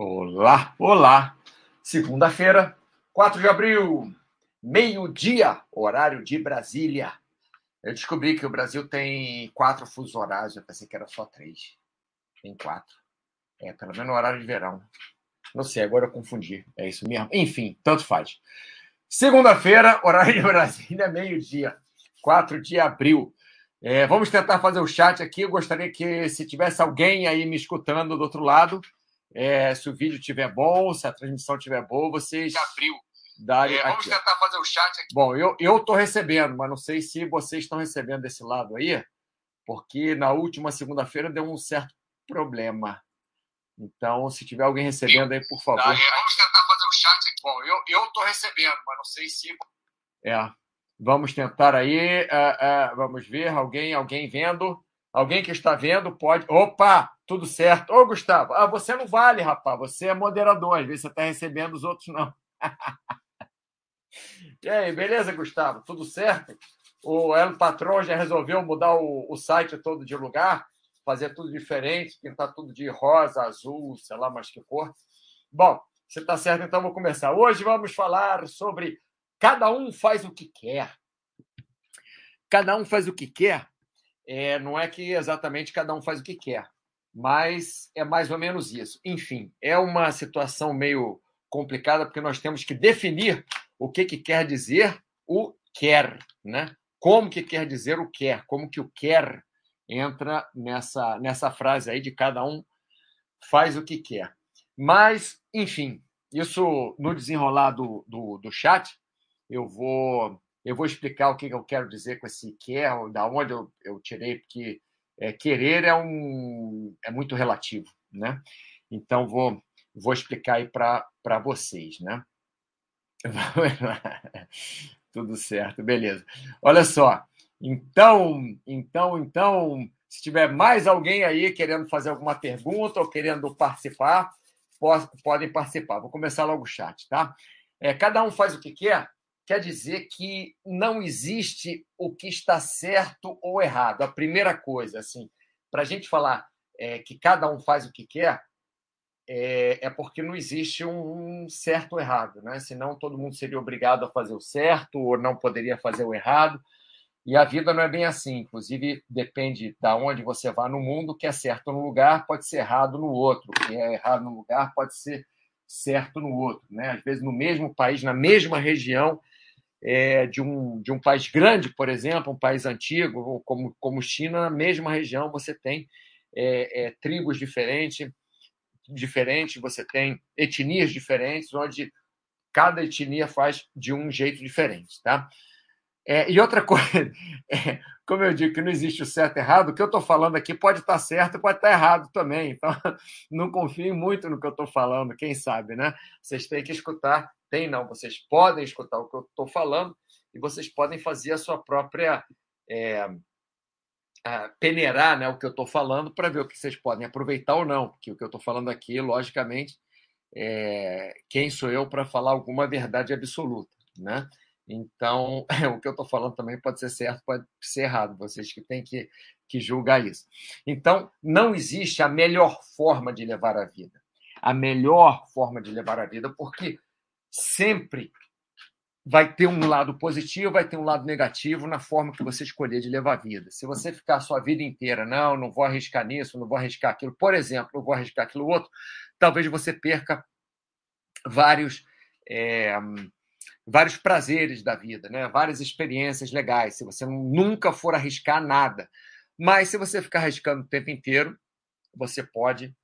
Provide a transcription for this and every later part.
Olá, olá! Segunda-feira, 4 de abril, meio-dia, horário de Brasília. Eu descobri que o Brasil tem quatro fusos horários, eu pensei que era só três. Tem quatro. É, pelo menos no horário de verão. Não sei, agora eu confundi. É isso mesmo. Enfim, tanto faz. Segunda-feira, horário de Brasília, meio-dia, 4 de abril. É, vamos tentar fazer o chat aqui. Eu gostaria que, se tivesse alguém aí me escutando do outro lado, é, se o vídeo estiver bom, se a transmissão estiver boa, vocês. Abril. Darem É, vamos aqui. tentar fazer o chat aqui. Bom, eu estou recebendo, mas não sei se vocês estão recebendo desse lado aí, porque na última segunda-feira deu um certo problema. Então, se tiver alguém recebendo aí, por favor. É, vamos tentar fazer o chat aqui. Bom, eu estou recebendo, mas não sei se. É. Vamos tentar aí. é, é, vamos ver. Alguém, alguém vendo? Alguém que está vendo pode. Opa! Tudo certo. Ô, Gustavo, ah, você não vale, rapaz. Você é moderador. Às vezes você está recebendo, os outros não. e aí, beleza, Gustavo? Tudo certo? O El Patrão já resolveu mudar o, o site todo de lugar, fazer tudo diferente, pintar tudo de rosa, azul, sei lá mais que cor. Bom, você está certo, então vou começar. Hoje vamos falar sobre cada um faz o que quer. Cada um faz o que quer. É, não é que exatamente cada um faz o que quer, mas é mais ou menos isso. Enfim, é uma situação meio complicada porque nós temos que definir o que, que quer dizer o quer, né? Como que quer dizer o quer? Como que o quer entra nessa nessa frase aí de cada um faz o que quer. Mas, enfim, isso no desenrolar do, do, do chat, eu vou eu vou explicar o que eu quero dizer com esse quer, da onde eu, eu tirei, porque é, querer é um é muito relativo, né? Então vou vou explicar aí para vocês, né? Tudo certo, beleza. Olha só. Então, então, então, se tiver mais alguém aí querendo fazer alguma pergunta ou querendo participar, po- podem participar. Vou começar logo o chat, tá? É, cada um faz o que quer, quer dizer que não existe o que está certo ou errado. A primeira coisa, assim, para a gente falar é, que cada um faz o que quer, é, é porque não existe um certo ou errado, né? Senão todo mundo seria obrigado a fazer o certo ou não poderia fazer o errado. E a vida não é bem assim. Inclusive, depende da onde você vá no mundo, que é certo num lugar pode ser errado no outro, que é errado num lugar pode ser certo no outro, né? Às vezes no mesmo país, na mesma região é, de um de um país grande, por exemplo, um país antigo como como China, na mesma região você tem é, é, tribos diferentes, diferentes, você tem etnias diferentes, onde cada etnia faz de um jeito diferente, tá? É, e outra coisa, é, como eu digo que não existe o certo e errado, o que eu estou falando aqui pode estar certo e pode estar errado também. Então, não confiem muito no que eu estou falando, quem sabe, né? Vocês têm que escutar, tem não, vocês podem escutar o que eu estou falando e vocês podem fazer a sua própria. É, a peneirar né, o que eu estou falando para ver o que vocês podem aproveitar ou não, porque o que eu estou falando aqui, logicamente, é, quem sou eu para falar alguma verdade absoluta, né? Então, o que eu estou falando também pode ser certo, pode ser errado, vocês que têm que, que julgar isso. Então, não existe a melhor forma de levar a vida. A melhor forma de levar a vida, porque sempre vai ter um lado positivo, vai ter um lado negativo na forma que você escolher de levar a vida. Se você ficar a sua vida inteira, não, não vou arriscar nisso, não vou arriscar aquilo, por exemplo, não vou arriscar aquilo outro, talvez você perca vários. É, vários prazeres da vida, né? várias experiências legais, se você nunca for arriscar nada. Mas se você ficar arriscando o tempo inteiro, você pode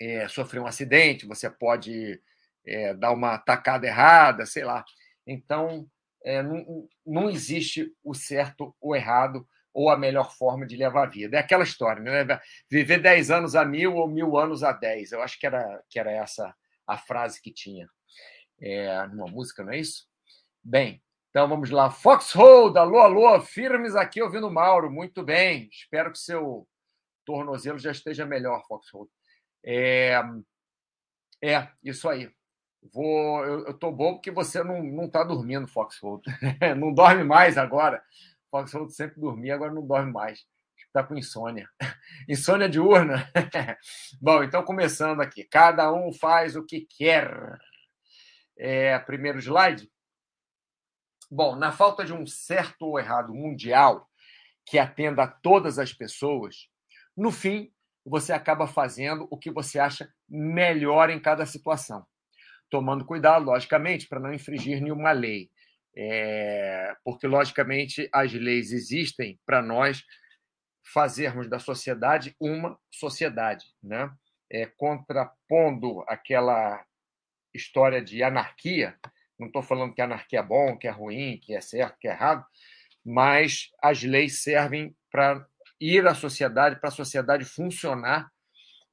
é, sofrer um acidente, você pode é, dar uma tacada errada, sei lá. Então, é, não, não existe o certo ou errado ou a melhor forma de levar a vida. É aquela história, né? Viver 10 anos a mil ou mil anos a 10. Eu acho que era, que era essa a frase que tinha é, numa música, não é isso? Bem, então vamos lá. Foxhold, alô, alô, firmes aqui ouvindo o Mauro. Muito bem. Espero que seu tornozelo já esteja melhor, Foxhold. É, é isso aí. Vou, eu, tô bom porque você não, não tá dormindo, Foxhold. não dorme mais agora. Foxhold sempre dormia, agora não dorme mais. está com insônia. Insônia diurna? Bom, então começando aqui. Cada um faz o que quer. É, primeiro slide. Bom, na falta de um certo ou errado mundial que atenda a todas as pessoas, no fim, você acaba fazendo o que você acha melhor em cada situação. Tomando cuidado, logicamente, para não infringir nenhuma lei. É, porque, logicamente, as leis existem para nós fazermos da sociedade uma sociedade, né? É, contrapondo aquela história de anarquia. Não estou falando que anarquia é bom, que é ruim, que é certo, que é errado, mas as leis servem para ir à sociedade, para a sociedade funcionar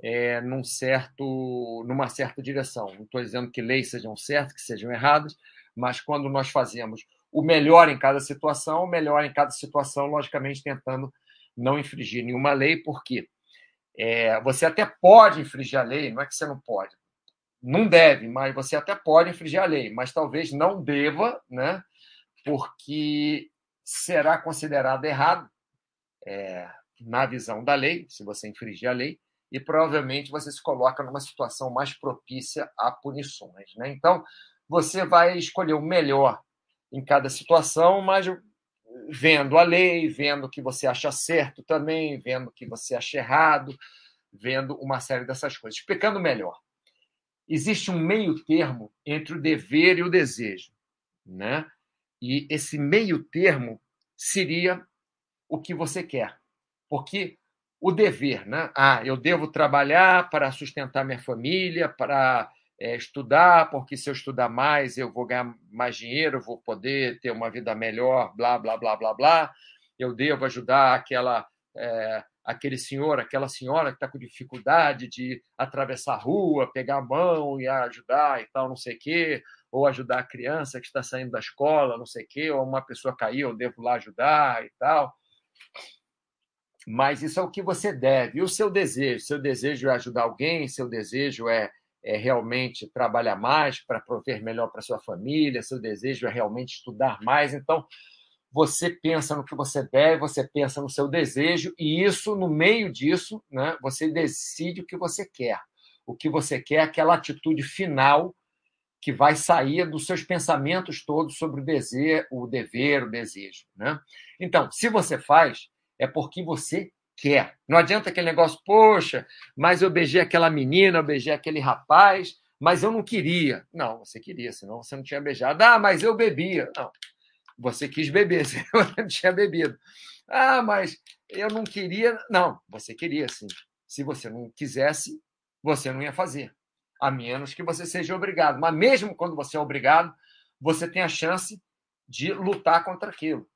é, num certo, numa certa direção. Não estou dizendo que leis sejam certas, que sejam erradas, mas quando nós fazemos o melhor em cada situação, o melhor em cada situação, logicamente tentando não infringir nenhuma lei, porque é, você até pode infringir a lei, não é que você não pode, não deve, mas você até pode infringir a lei, mas talvez não deva, né? Porque será considerado errado é, na visão da lei, se você infringir a lei, e provavelmente você se coloca numa situação mais propícia a punições. Né? Então, você vai escolher o melhor em cada situação, mas vendo a lei, vendo o que você acha certo também, vendo o que você acha errado, vendo uma série dessas coisas. Explicando melhor, existe um meio termo entre o dever e o desejo, né? E esse meio termo seria o que você quer. Porque o dever, né? Ah, eu devo trabalhar para sustentar minha família, para é, estudar, porque se eu estudar mais, eu vou ganhar mais dinheiro, vou poder ter uma vida melhor, blá, blá, blá, blá, blá. Eu devo ajudar aquela, é, aquele senhor, aquela senhora que está com dificuldade de atravessar a rua, pegar a mão e ajudar e tal, não sei o quê, ou ajudar a criança que está saindo da escola, não sei o quê, ou uma pessoa caiu, eu devo lá ajudar e tal mas isso é o que você deve. E o seu desejo? Seu desejo é ajudar alguém? Seu desejo é, é realmente trabalhar mais para prover melhor para sua família? Seu desejo é realmente estudar mais? Então, você pensa no que você deve, você pensa no seu desejo, e isso, no meio disso, né, você decide o que você quer. O que você quer é aquela atitude final que vai sair dos seus pensamentos todos sobre o dever, o dever, o desejo. Né? Então, se você faz, é porque você quer. Não adianta aquele negócio, poxa, mas eu beijei aquela menina, eu beijei aquele rapaz, mas eu não queria. Não, você queria, senão você não tinha beijado. Ah, mas eu bebia. Não, você quis beber, você não tinha bebido. Ah, mas eu não queria. Não, você queria sim. Se você não quisesse, você não ia fazer. A menos que você seja obrigado. Mas mesmo quando você é obrigado, você tem a chance de lutar contra aquilo.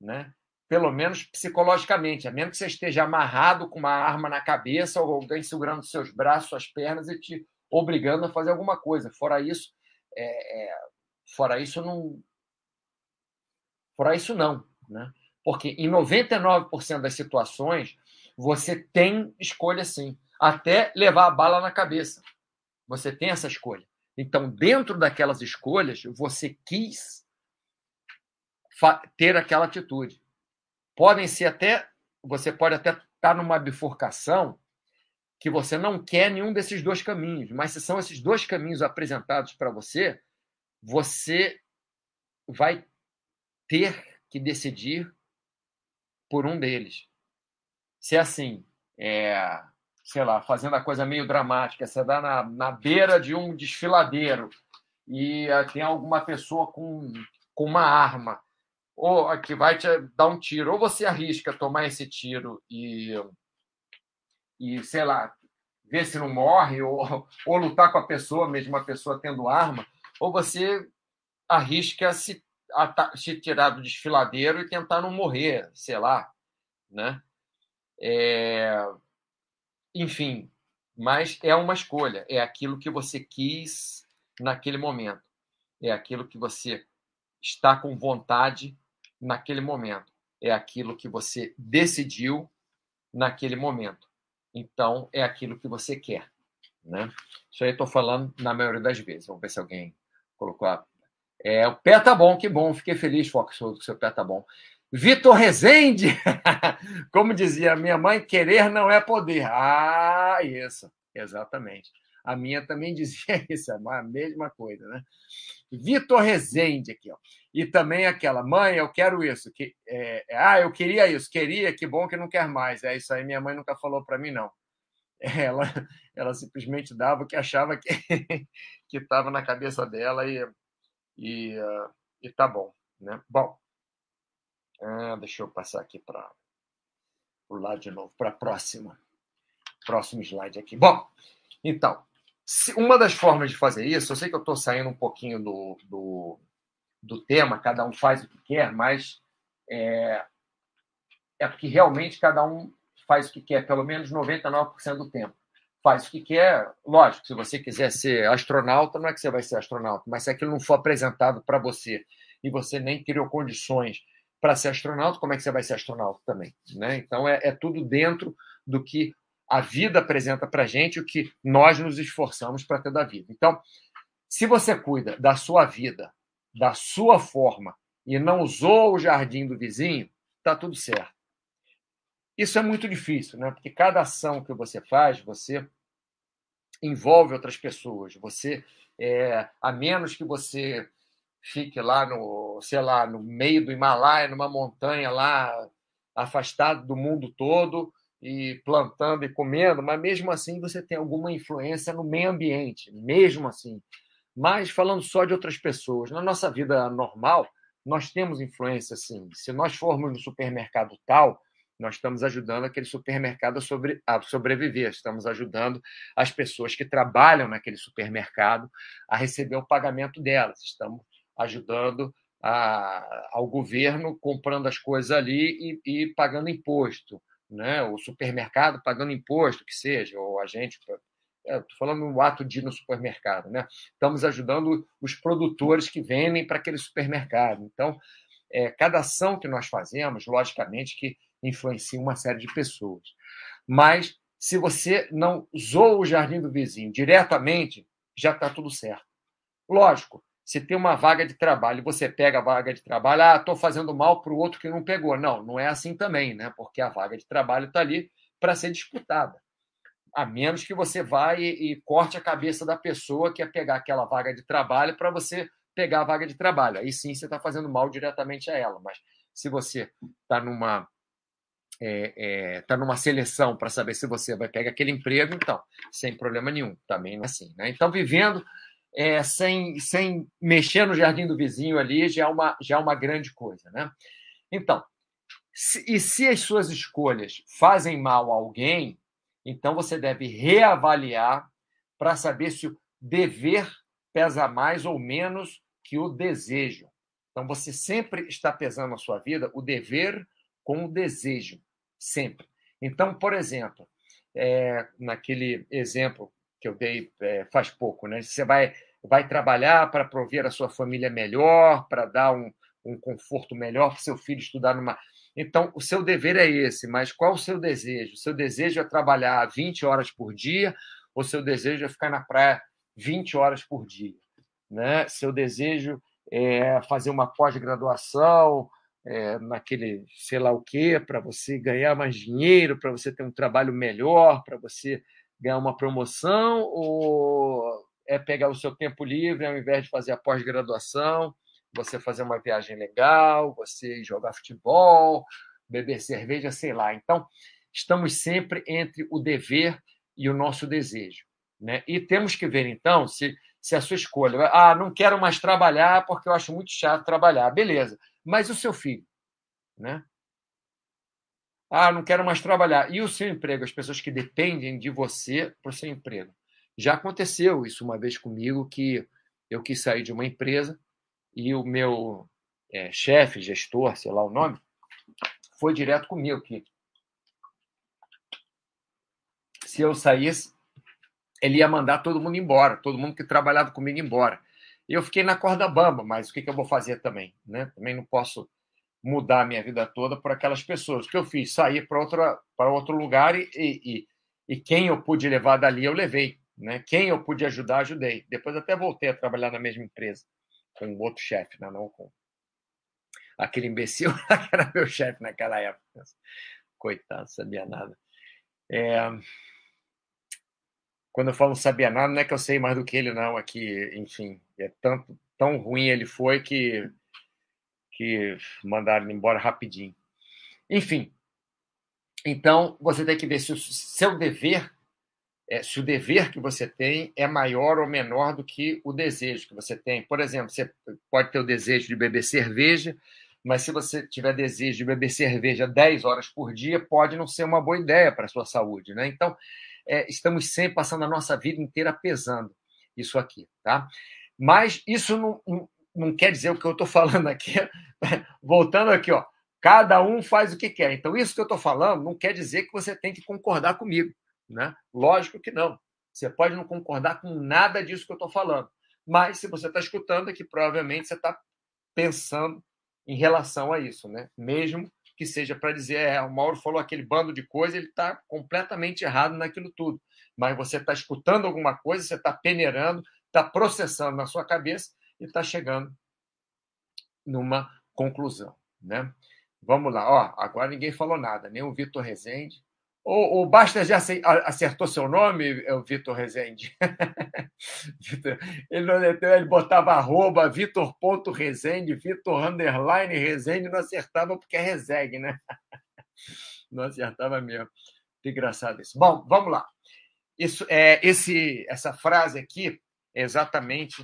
Né? pelo menos psicologicamente, a menos que você esteja amarrado com uma arma na cabeça ou alguém segurando seus braços, suas pernas e te obrigando a fazer alguma coisa. Fora isso, é, é, fora isso não, fora isso não, né? Porque em 99% das situações você tem escolha sim, até levar a bala na cabeça. Você tem essa escolha. Então, dentro daquelas escolhas, você quis ter aquela atitude podem ser até. Você pode até estar numa bifurcação que você não quer nenhum desses dois caminhos, mas se são esses dois caminhos apresentados para você, você vai ter que decidir por um deles. Se é assim, é, sei lá, fazendo a coisa meio dramática, você dá na, na beira de um desfiladeiro e uh, tem alguma pessoa com, com uma arma ou que vai te dar um tiro, ou você arrisca tomar esse tiro e, e sei lá, ver se não morre, ou, ou lutar com a pessoa, mesmo a pessoa tendo arma, ou você arrisca se, se tirar do desfiladeiro e tentar não morrer, sei lá, né? É... Enfim, mas é uma escolha, é aquilo que você quis naquele momento, é aquilo que você está com vontade naquele momento. É aquilo que você decidiu naquele momento. Então, é aquilo que você quer. Né? Isso aí estou falando na maioria das vezes. Vamos ver se alguém colocou a... É, o pé tá bom, que bom. Fiquei feliz, Fox, que o seu pé tá bom. Vitor Rezende, como dizia minha mãe, querer não é poder. Ah, isso, exatamente. A minha também dizia isso, a mesma coisa, né? Vitor Rezende aqui, ó. E também aquela, mãe, eu quero isso. Que, é, é, ah, eu queria isso, queria, que bom que não quer mais. É isso aí, minha mãe nunca falou para mim, não. Ela, ela simplesmente dava o que achava que estava na cabeça dela e, e, uh, e tá bom. Né? Bom, ah, deixa eu passar aqui para o lado de novo, para a próxima. Próximo slide aqui. Bom, então, uma das formas de fazer isso, eu sei que eu estou saindo um pouquinho do, do, do, tema, cada um faz o que quer, mas é, é porque realmente cada um faz o que quer, pelo menos 99% do tempo. Faz o que quer, lógico, se você quiser ser astronauta, não é que você vai ser astronauta, mas se aquilo não for apresentado para você e você nem criou condições para ser astronauta, como é que você vai ser astronauta também? Né? Então, é, é tudo dentro do que a vida apresenta para a gente, o que nós nos esforçamos para ter da vida. Então, se você cuida da sua vida, da sua forma, e não usou o jardim do vizinho, está tudo certo. Isso é muito difícil, né? porque cada ação que você faz, você envolve outras pessoas. Você, é, a menos que você fique lá no, sei lá, no meio do Himalaia, numa montanha lá, afastado do mundo todo e plantando e comendo, mas mesmo assim você tem alguma influência no meio ambiente, mesmo assim. Mas falando só de outras pessoas, na nossa vida normal, nós temos influência sim. Se nós formos no supermercado tal, nós estamos ajudando aquele supermercado a, sobre, a sobreviver, estamos ajudando as pessoas que trabalham naquele supermercado a receber o pagamento delas, estamos ajudando a, ao governo comprando as coisas ali e, e, pagando imposto, né? o supermercado pagando imposto, que seja, ou a gente. Estou falando no ato de ir no supermercado. Né? Estamos ajudando os produtores que vendem para aquele supermercado. Então, é, cada ação que nós fazemos, logicamente, que influencia uma série de pessoas. Mas, se você não usou o jardim do vizinho diretamente, já está tudo certo. Lógico, se tem uma vaga de trabalho, você pega a vaga de trabalho, ah, estou fazendo mal para o outro que não pegou. Não, não é assim também, né? Porque a vaga de trabalho está ali para ser disputada. A menos que você vá e, e, corte a cabeça da pessoa que é pegar aquela vaga de trabalho para você pegar a vaga de trabalho. Aí sim você está fazendo mal diretamente a ela. Mas se você está numa é, é, tá numa seleção para saber se você vai pegar aquele emprego, então, sem problema nenhum, também não é assim. Né? Então, vivendo é, sem, sem mexer no jardim do vizinho ali, já é uma, já é uma grande coisa. Né? Então, se, e se as suas escolhas fazem mal a alguém, então você deve reavaliar para saber se o dever pesa mais ou menos que o desejo. Então, você sempre está pesando na sua vida o dever com o desejo, sempre. Então, por exemplo, é, naquele exemplo que eu dei é, faz pouco, né? Você vai, vai trabalhar para prover a sua família melhor, para dar um, um conforto melhor para seu filho estudar numa. Então, o seu dever é esse, mas qual o seu desejo? O seu desejo é trabalhar 20 horas por dia ou seu desejo é ficar na praia 20 horas por dia? Né? Seu desejo é fazer uma pós-graduação é, naquele sei lá o quê, para você ganhar mais dinheiro, para você ter um trabalho melhor, para você ganhar uma promoção ou é pegar o seu tempo livre ao invés de fazer a pós-graduação, você fazer uma viagem legal, você jogar futebol, beber cerveja, sei lá. Então, estamos sempre entre o dever e o nosso desejo. Né? E temos que ver, então, se, se a sua escolha. Ah, não quero mais trabalhar porque eu acho muito chato trabalhar. Beleza. Mas o seu filho? Né? Ah, não quero mais trabalhar. E o seu emprego? As pessoas que dependem de você para o seu emprego. Já aconteceu isso uma vez comigo, que eu quis sair de uma empresa e o meu é, chefe, gestor, sei lá o nome, foi direto comigo que se eu saísse, ele ia mandar todo mundo embora, todo mundo que trabalhava comigo embora. E eu fiquei na corda bamba, mas o que, que eu vou fazer também? Né? Também não posso mudar a minha vida toda por aquelas pessoas. O que eu fiz? Sair para outro lugar e, e, e quem eu pude levar dali, eu levei. Né? Quem eu pude ajudar, ajudei. Depois até voltei a trabalhar na mesma empresa, com outro chefe, né? não com. aquele imbecil que era meu chefe naquela época. Coitado, sabia nada. É... Quando eu falo não sabia nada, não é que eu sei mais do que ele, não. Aqui, enfim, é tanto, tão ruim ele foi que, que mandaram ele embora rapidinho. Enfim, então você tem que ver se o seu dever, é, se o dever que você tem é maior ou menor do que o desejo que você tem. Por exemplo, você pode ter o desejo de beber cerveja, mas se você tiver desejo de beber cerveja 10 horas por dia, pode não ser uma boa ideia para a sua saúde. Né? Então, é, estamos sempre passando a nossa vida inteira pesando isso aqui. Tá? Mas isso não, não, não quer dizer o que eu estou falando aqui. Voltando aqui, ó, cada um faz o que quer. Então, isso que eu estou falando não quer dizer que você tem que concordar comigo. Né? Lógico que não. Você pode não concordar com nada disso que eu estou falando. Mas se você está escutando, que provavelmente você está pensando em relação a isso, né? Mesmo que seja para dizer, é, o Mauro falou aquele bando de coisa, ele está completamente errado naquilo tudo. Mas você está escutando alguma coisa, você está peneirando, está processando na sua cabeça e está chegando numa conclusão, né? Vamos lá, ó, agora ninguém falou nada, nem o Vitor Rezende, o, o Basta já acertou seu nome, é o Vitor Rezende. ele, ele botava arroba Vitor.rezende, Vitor underline Rezende, não acertava porque é Rezegue, né? Não acertava mesmo. Que engraçado isso. Bom, vamos lá. Isso, é, esse, essa frase aqui é exatamente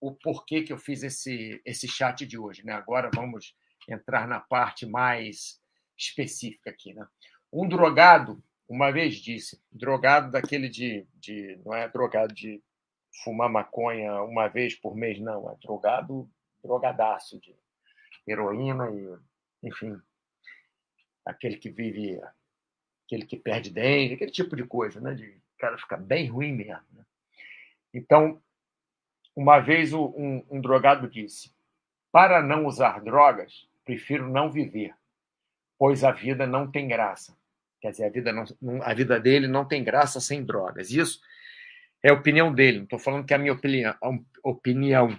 o porquê que eu fiz esse, esse chat de hoje. Né? Agora vamos entrar na parte mais específica aqui. Né? Um drogado, uma vez disse, drogado daquele de, de. Não é drogado de fumar maconha uma vez por mês, não. É drogado, drogadaço de heroína e, enfim, aquele que vive, aquele que perde dente, aquele tipo de coisa, né? De cara ficar bem ruim mesmo. Né? Então, uma vez um, um drogado disse: para não usar drogas, prefiro não viver, pois a vida não tem graça. Quer dizer, a vida, não, a vida dele não tem graça sem drogas. Isso é a opinião dele. Não estou falando que é a minha opinião, opinião,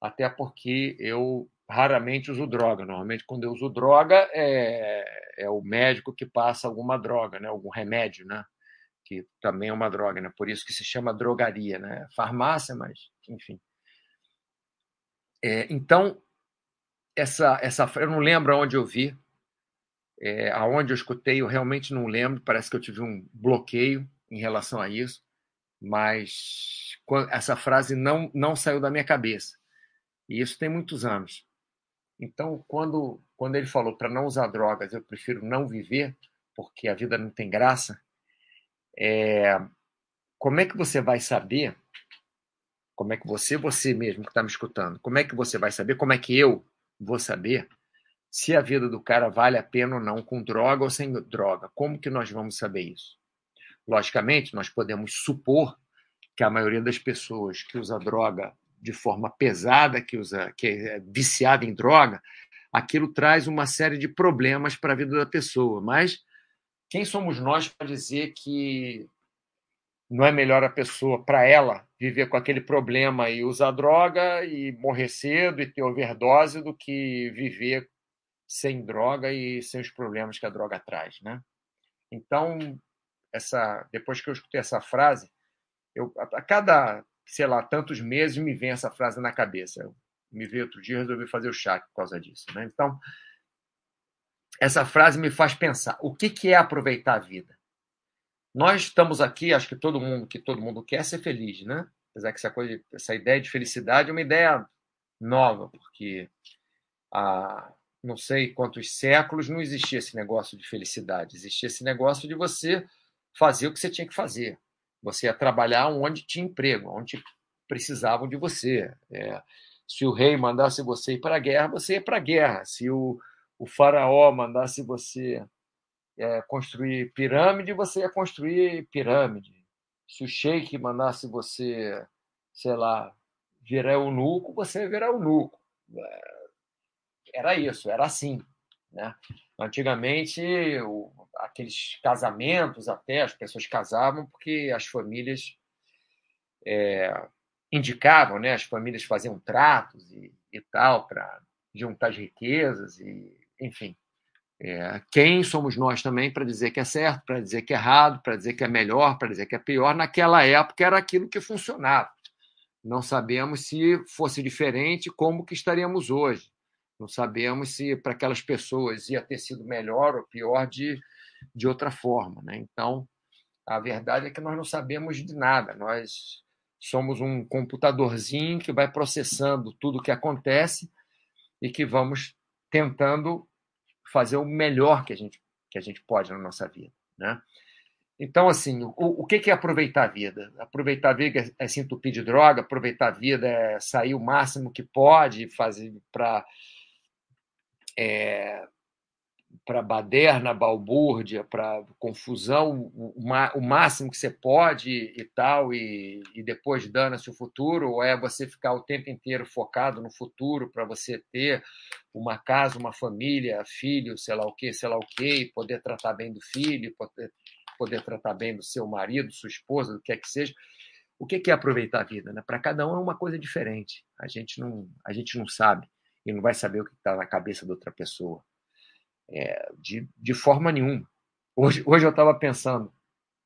até porque eu raramente uso droga. Normalmente, quando eu uso droga, é, é o médico que passa alguma droga, né? algum remédio, né? que também é uma droga. Né? Por isso que se chama drogaria. Né? Farmácia, mas, enfim. É, então, essa, essa, eu não lembro onde eu vi, é, aonde eu escutei, eu realmente não lembro, parece que eu tive um bloqueio em relação a isso, mas essa frase não, não saiu da minha cabeça. E isso tem muitos anos. Então, quando, quando ele falou para não usar drogas, eu prefiro não viver, porque a vida não tem graça, é, como é que você vai saber? Como é que você, você mesmo que está me escutando, como é que você vai saber? Como é que eu vou saber se a vida do cara vale a pena ou não, com droga ou sem droga. Como que nós vamos saber isso? Logicamente, nós podemos supor que a maioria das pessoas que usa droga de forma pesada, que usa, que é viciada em droga, aquilo traz uma série de problemas para a vida da pessoa. Mas quem somos nós para dizer que não é melhor a pessoa, para ela, viver com aquele problema e usar droga e morrer cedo e ter overdose do que viver sem droga e sem os problemas que a droga traz, né? Então, essa, depois que eu escutei essa frase, eu, a cada, sei lá, tantos meses me vem essa frase na cabeça. Eu me vi outro dia e resolvi fazer o chat por causa disso, né? Então, essa frase me faz pensar, o que, que é aproveitar a vida? Nós estamos aqui, acho que todo mundo que todo mundo quer ser feliz, né? Apesar que essa, coisa, essa ideia de felicidade é uma ideia nova, porque a, não sei quantos séculos, não existia esse negócio de felicidade. Existia esse negócio de você fazer o que você tinha que fazer. Você ia trabalhar onde tinha emprego, onde precisavam de você. É, se o rei mandasse você ir para a guerra, você ia para a guerra. Se o, o faraó mandasse você é, construir pirâmide, você ia construir pirâmide. Se o sheik mandasse você, sei lá, virar eunuco, você ia virar eunuco. É, era isso, era assim. Né? Antigamente, o, aqueles casamentos, até as pessoas casavam porque as famílias é, indicavam, né? as famílias faziam tratos e, e tal para juntar as riquezas e, enfim. É, quem somos nós também para dizer que é certo, para dizer que é errado, para dizer que é melhor, para dizer que é pior? Naquela época era aquilo que funcionava. Não sabemos se fosse diferente, como que estaríamos hoje. Não sabemos se para aquelas pessoas ia ter sido melhor ou pior de, de outra forma. Né? Então, a verdade é que nós não sabemos de nada. Nós somos um computadorzinho que vai processando tudo o que acontece e que vamos tentando fazer o melhor que a gente, que a gente pode na nossa vida. Né? Então, assim, o, o que é aproveitar a vida? Aproveitar a vida é se entupir de droga, aproveitar a vida é sair o máximo que pode, fazer para é, para baderna, balbúrdia, para confusão, o, máximo que você pode e tal, e, e depois dana-se o futuro, ou é você ficar o tempo inteiro focado no futuro para você ter uma casa, uma família, filho, sei lá o quê, sei lá o quê, poder tratar bem do filho, poder, poder tratar bem do seu marido, sua esposa, do que é que seja. O que é aproveitar a vida? Né? Para cada um é uma coisa diferente. A gente não, a gente não sabe e não vai saber o que está na cabeça da outra pessoa. É, de, de forma nenhuma. Hoje, hoje eu estava pensando,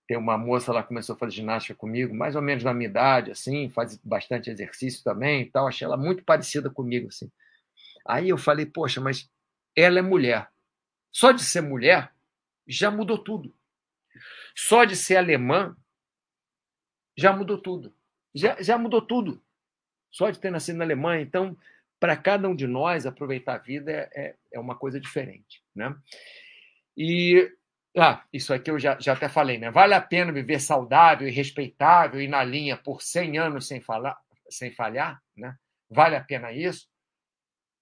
tem uma moça lá que começou a fazer ginástica comigo, mais ou menos na minha idade, assim, faz bastante exercício também e tal. Achei ela muito parecida comigo, assim. Aí eu falei, poxa, mas ela é mulher. Só de ser mulher já mudou tudo. Só de ser alemã já mudou tudo. Já, já mudou tudo. Só de ter nascido na Alemanha. Então, para cada um de nós, aproveitar a vida é, é, é uma coisa diferente. Né? E ah, isso aqui eu já, já até falei, né? Vale a pena viver saudável e respeitável e na linha por 100 anos sem, falar, sem falhar? Né? Vale a pena isso?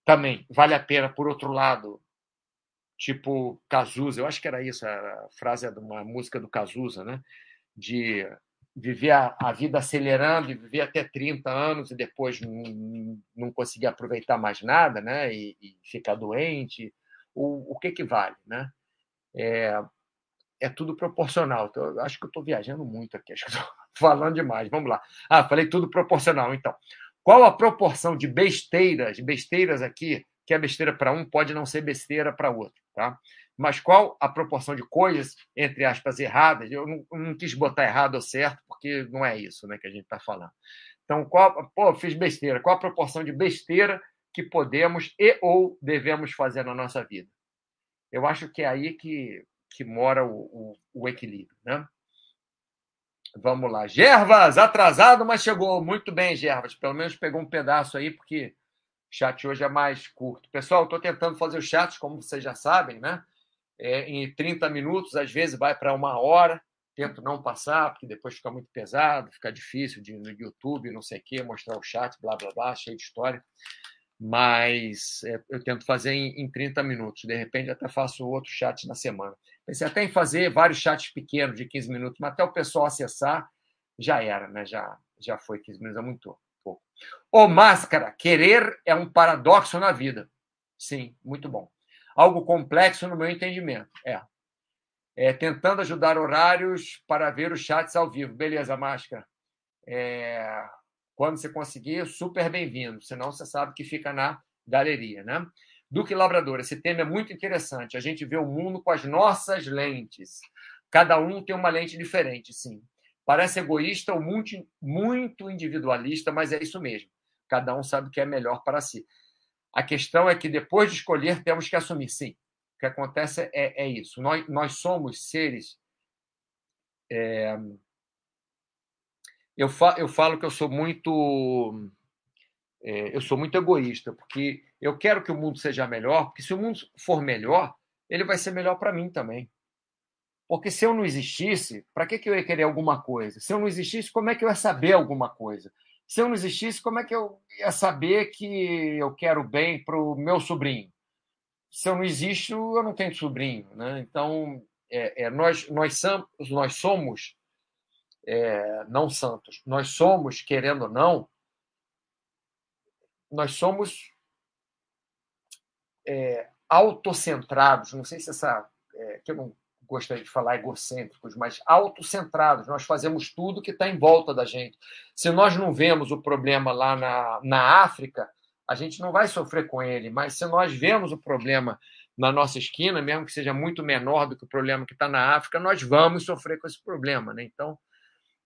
Também, vale a pena, por outro lado, tipo Cazuza, eu acho que era isso, a frase é de uma música do Cazuza, né? De viver a, a, vida acelerando e viver até 30 anos e depois não, não conseguir aproveitar mais nada, né? E, e ficar doente, o, o que que vale, né? É, é tudo proporcional. Então, acho que eu estou viajando muito aqui, acho que estou falando demais. Vamos lá. Ah, falei tudo proporcional, então. Qual a proporção de besteiras, besteiras aqui, que é besteira para um, pode não ser besteira para outro, tá? Mas qual a proporção de coisas, entre aspas, erradas? Eu não, não quis botar errado ou certo, porque não é isso né, que a gente está falando. Então, qual, pô, fiz besteira. Qual a proporção de besteira que podemos e ou devemos fazer na nossa vida? Eu acho que é aí que, que mora o, o, o equilíbrio. Né? Vamos lá. Gervas, atrasado, mas chegou. Muito bem, Gervas. Pelo menos pegou um pedaço aí, porque o chat hoje é mais curto. Pessoal, estou tentando fazer os chats, como vocês já sabem, né? É, em 30 minutos, às vezes vai para uma hora. Tento não passar, porque depois fica muito pesado, fica difícil de, no YouTube, não sei o quê, mostrar o chat, blá, blá, blá, cheio de história. Mas é, eu tento fazer em, em 30 minutos. De repente, até faço outro chat na semana. Pensei até em fazer vários chats pequenos de 15 minutos, mas até o pessoal acessar, já era, né? Já, já foi 15 minutos, é muito pouco. Ô, máscara, querer é um paradoxo na vida. Sim, muito bom algo complexo no meu entendimento. É. é tentando ajudar horários para ver os chats ao vivo. Beleza, máscara. É, quando você conseguir, super bem-vindo. Senão você sabe que fica na galeria, né? Duque Labrador, esse tema é muito interessante. A gente vê o mundo com as nossas lentes. Cada um tem uma lente diferente, sim. Parece egoísta ou muito, muito individualista, mas é isso mesmo. Cada um sabe o que é melhor para si. A questão é que depois de escolher, temos que assumir, sim. O que acontece é, é isso. Nós, nós somos seres. É... Eu, fa, eu falo que eu sou muito. É, eu sou muito egoísta, porque eu quero que o mundo seja melhor, porque se o mundo for melhor, ele vai ser melhor para mim também. Porque se eu não existisse, para que, que eu ia querer alguma coisa? Se eu não existisse, como é que eu ia saber alguma coisa? Se eu não existisse, como é que eu ia saber que eu quero bem para o meu sobrinho? Se eu não existo, eu não tenho sobrinho. Né? Então, é, é, nós, nós, nós somos é, não santos, nós somos, querendo ou não, nós somos é, autocentrados. Não sei se essa. É, que eu não gostaria de falar egocêntricos, mas autocentrados. Nós fazemos tudo que está em volta da gente. Se nós não vemos o problema lá na, na África, a gente não vai sofrer com ele, mas se nós vemos o problema na nossa esquina, mesmo que seja muito menor do que o problema que está na África, nós vamos sofrer com esse problema. Né? Então,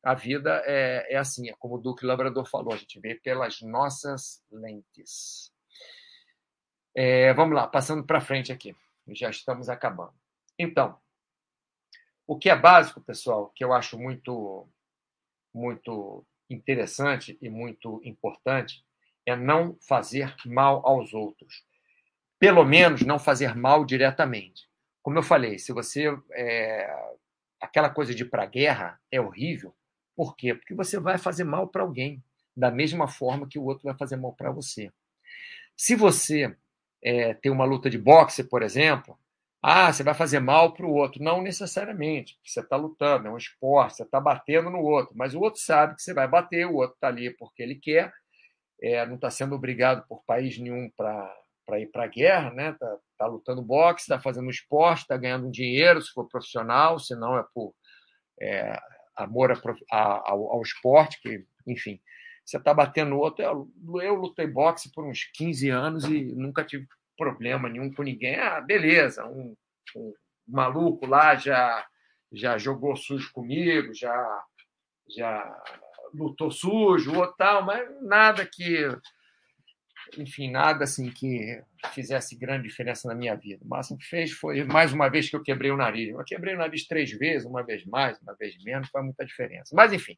a vida é, é assim, é como o Duque Labrador falou, a gente vê pelas nossas lentes. É, vamos lá, passando para frente aqui, já estamos acabando. Então, o que é básico, pessoal, que eu acho muito, muito interessante e muito importante, é não fazer mal aos outros. Pelo menos não fazer mal diretamente. Como eu falei, se você. É, aquela coisa de ir para a guerra é horrível. Por quê? Porque você vai fazer mal para alguém, da mesma forma que o outro vai fazer mal para você. Se você é, tem uma luta de boxe, por exemplo, ah, você vai fazer mal para o outro. Não necessariamente, você está lutando, é um esporte, você está batendo no outro, mas o outro sabe que você vai bater, o outro está ali porque ele quer, é, não está sendo obrigado por país nenhum para ir para a guerra, né? Está tá lutando boxe, está fazendo esporte, está ganhando dinheiro, se for profissional, se não é por é, amor a, a, ao, ao, esporte, que, enfim. Você está batendo no outro. Eu, eu lutei boxe por uns 15 anos e nunca tive problema nenhum com ninguém. Ah, beleza, um, um maluco lá já já jogou sujo comigo, já já lutou sujo, ou tal, mas nada que, enfim, nada assim que fizesse grande diferença na minha vida. O máximo que fez foi mais uma vez que eu quebrei o nariz. Eu quebrei o nariz três vezes, uma vez mais, uma vez menos, faz muita diferença. Mas, enfim,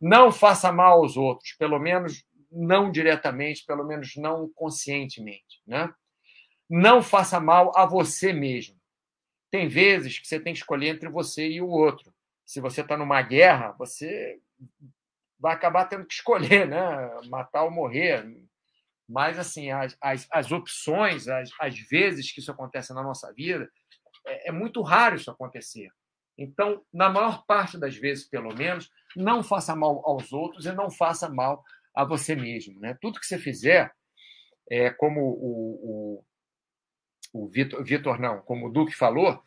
não faça mal aos outros, pelo menos não diretamente, pelo menos não conscientemente, né? Não faça mal a você mesmo. Tem vezes que você tem que escolher entre você e o outro. Se você está numa guerra, você vai acabar tendo que escolher, né? Matar ou morrer. Mas, assim, as, as, as opções, as, as vezes que isso acontece na nossa vida, é, é muito raro isso acontecer. Então, na maior parte das vezes, pelo menos, não faça mal aos outros e não faça mal a você mesmo. Né? Tudo que você fizer, é, como o, o, o Vitor, não, como o Duque falou,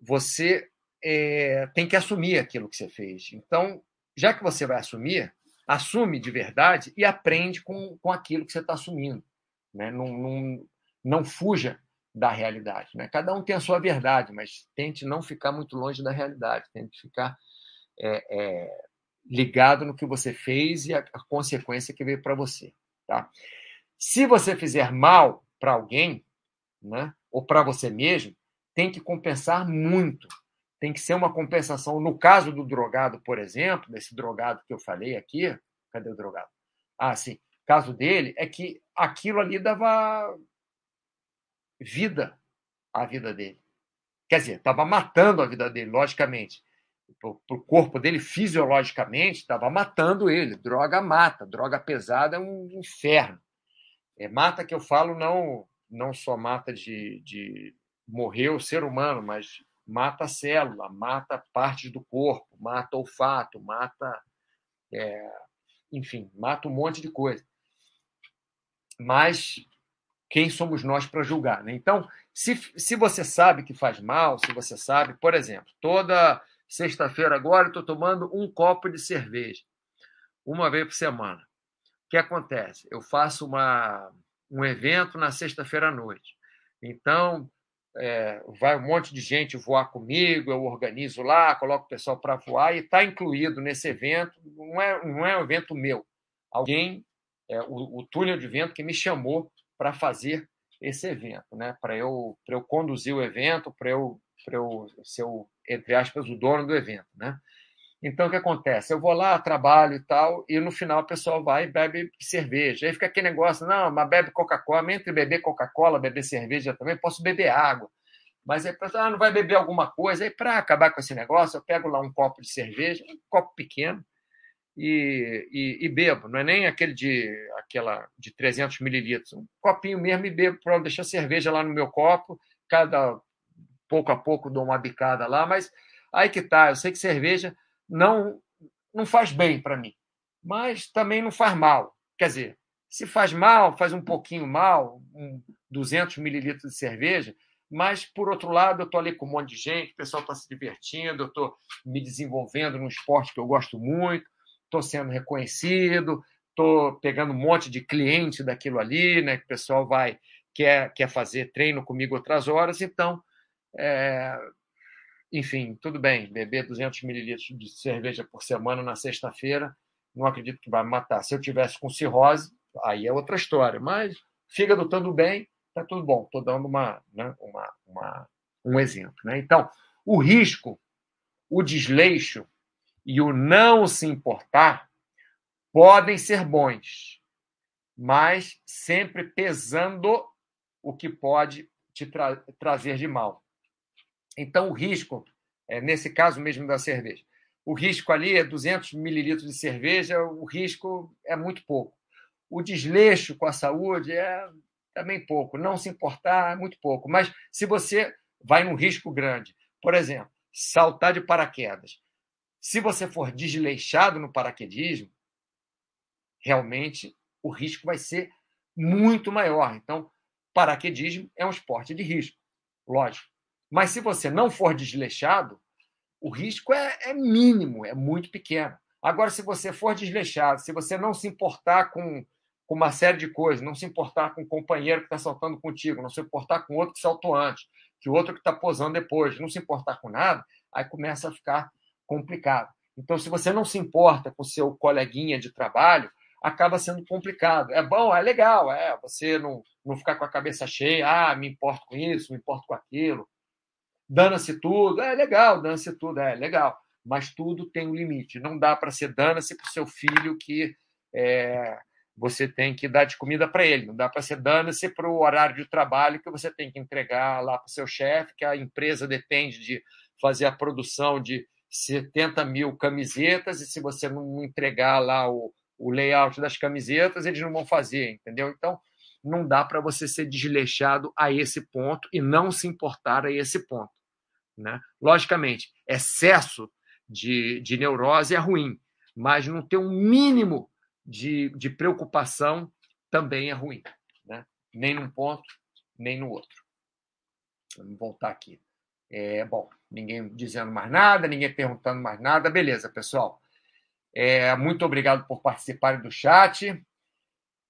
você é, tem que assumir aquilo que você fez. Então, já que você vai assumir, assume de verdade e aprende com, com aquilo que você está assumindo. Né? Não, não, não fuja da realidade. Né? Cada um tem a sua verdade, mas tente não ficar muito longe da realidade, tente ficar é, é, ligado no que você fez e a, a consequência que veio para você. Tá? Se você fizer mal para alguém, né, ou para você mesmo, tem que compensar muito. Tem que ser uma compensação. No caso do drogado, por exemplo, desse drogado que eu falei aqui, cadê o drogado? Ah, sim. O caso dele é que aquilo ali dava vida à vida dele. Quer dizer, estava matando a vida dele, logicamente. Para o corpo dele, fisiologicamente, estava matando ele. Droga mata. Droga pesada é um inferno. É, mata que eu falo não não só mata de, de morrer o ser humano, mas mata a célula, mata partes do corpo, mata olfato, mata. É, enfim, mata um monte de coisa. Mas quem somos nós para julgar? Né? Então, se, se você sabe que faz mal, se você sabe, por exemplo, toda sexta-feira agora eu estou tomando um copo de cerveja, uma vez por semana. O que acontece? Eu faço uma um evento na sexta-feira à noite. Então, é, vai um monte de gente voar comigo, eu organizo lá, coloco o pessoal para voar e está incluído nesse evento. Não é, não é um evento meu. Alguém, é, o, o túnel de vento que me chamou para fazer esse evento, né? para eu, eu conduzir o evento, para eu, eu ser, o, entre aspas, o dono do evento. Né? Então, o que acontece? Eu vou lá, trabalho e tal, e no final o pessoal vai e bebe cerveja. Aí fica aquele negócio, não, mas bebe Coca-Cola, entre beber Coca-Cola, beber cerveja também, posso beber água. Mas aí, ah, não vai beber alguma coisa. Aí, para acabar com esse negócio, eu pego lá um copo de cerveja, um copo pequeno, e, e, e bebo. Não é nem aquele de, aquela de 300 mililitros. Um copinho mesmo e bebo, para deixar cerveja lá no meu copo. Cada pouco a pouco dou uma bicada lá, mas aí que tá. Eu sei que cerveja não, não faz bem para mim, mas também não faz mal. Quer dizer, se faz mal, faz um pouquinho mal, um 200 mililitros de cerveja, mas, por outro lado, eu estou ali com um monte de gente, o pessoal está se divertindo, eu estou me desenvolvendo num esporte que eu gosto muito, estou sendo reconhecido, estou pegando um monte de cliente daquilo ali, né? Que o pessoal vai quer, quer fazer treino comigo outras horas, então, é, enfim, tudo bem, beber 200 mililitros de cerveja por semana na sexta-feira, não acredito que vai me matar. Se eu tivesse com cirrose, aí é outra história, mas fígado estando bem, está tudo bom. Estou dando uma, né, uma, uma, um exemplo. Né? Então, o risco, o desleixo e o não se importar podem ser bons, mas sempre pesando o que pode te tra trazer de mal. Então, o risco, é, nesse caso mesmo da cerveja, o risco ali é 200 mililitros de cerveja, o risco é muito pouco. O desleixo com a saúde é também pouco. Não se importar é muito pouco. Mas se você vai num risco grande, por exemplo, saltar de paraquedas, se você for desleixado no paraquedismo, realmente o risco vai ser muito maior. Então, paraquedismo é um esporte de risco, lógico. Mas se você não for desleixado, o risco é, é mínimo, é muito pequeno. Agora, se você for desleixado, se você não se importar com, com uma série de coisas, não se importar com o companheiro que está saltando contigo, não se importar com outro que saltou antes, que o outro que está posando depois, não se importar com nada, aí começa a ficar complicado. Então, se você não se importa com o seu coleguinha de trabalho, acaba sendo complicado. É bom, é legal, é você não, não ficar com a cabeça cheia, ah, me importo com isso, me importo com aquilo. Dana-se tudo, é legal, dana-se tudo, é legal. Mas tudo tem um limite. Não dá para ser dana-se para o seu filho que é, você tem que dar de comida para ele. Não dá para ser dana-se para o horário de trabalho que você tem que entregar lá para o seu chefe, que a empresa depende de fazer a produção de 70 mil camisetas, e se você não entregar lá o, o layout das camisetas, eles não vão fazer, entendeu? Então, não dá para você ser desleixado a esse ponto e não se importar a esse ponto. Né? Logicamente, excesso de, de neurose é ruim, mas não ter um mínimo de, de preocupação também é ruim. Né? Nem num ponto, nem no outro. Vamos voltar aqui. É, bom, ninguém dizendo mais nada, ninguém perguntando mais nada. Beleza, pessoal. É, muito obrigado por participarem do chat.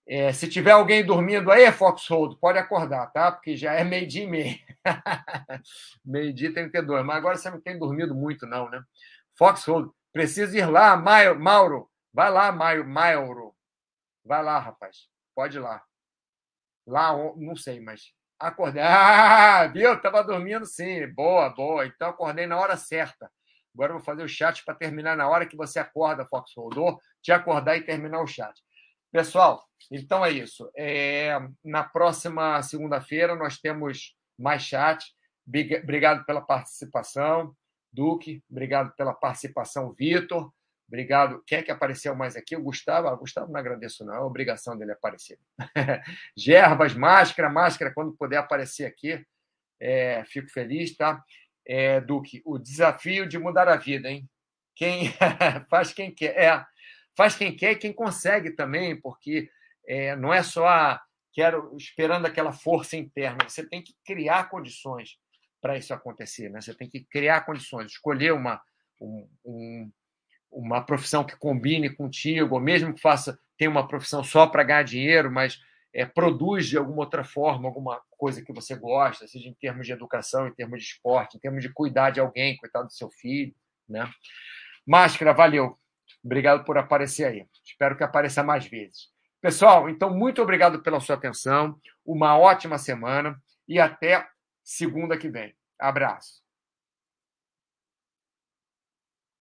É, se tiver alguém dormindo aí, Foxhold, pode acordar, tá? Porque já é meio-dia e meia. meio-dia ter dois. Mas agora você não tem dormido muito, não, né? Foxhold, precisa ir lá, Mauro. Vai lá, Mauro. Vai lá, rapaz. Pode ir lá. Lá, não sei, mas acordei. Ah, viu? Tava dormindo sim. Boa, boa. Então acordei na hora certa. Agora eu vou fazer o chat para terminar na hora que você acorda, Foxhold. Te acordar e terminar o chat. Pessoal, então é isso. É, na próxima segunda-feira nós temos mais chat. Obrigado pela participação, Duque. Obrigado pela participação, Vitor. Obrigado. Quem é que apareceu mais aqui? O Gustavo. Ah, o Gustavo não agradeço, não. É obrigação dele aparecer. Gerbas, máscara, máscara, quando puder aparecer aqui. É, fico feliz, tá? É, Duque, o desafio de mudar a vida, hein? Quem faz quem quer. É, faz quem quer e quem consegue também, porque é, não é só a, quero esperando aquela força interna, você tem que criar condições para isso acontecer, né? Você tem que criar condições, escolher uma, um, um, uma profissão que combine contigo, ou mesmo que faça tenha uma profissão só para ganhar dinheiro, mas é, produz de alguma outra forma alguma coisa que você gosta, seja em termos de educação, em termos de esporte, em termos de cuidar de alguém, cuidar do seu filho, né? Máscara, valeu. Obrigado por aparecer aí. Espero que apareça mais vezes. Pessoal, então, muito obrigado pela sua atenção. Uma ótima semana e até segunda que vem. Abraço.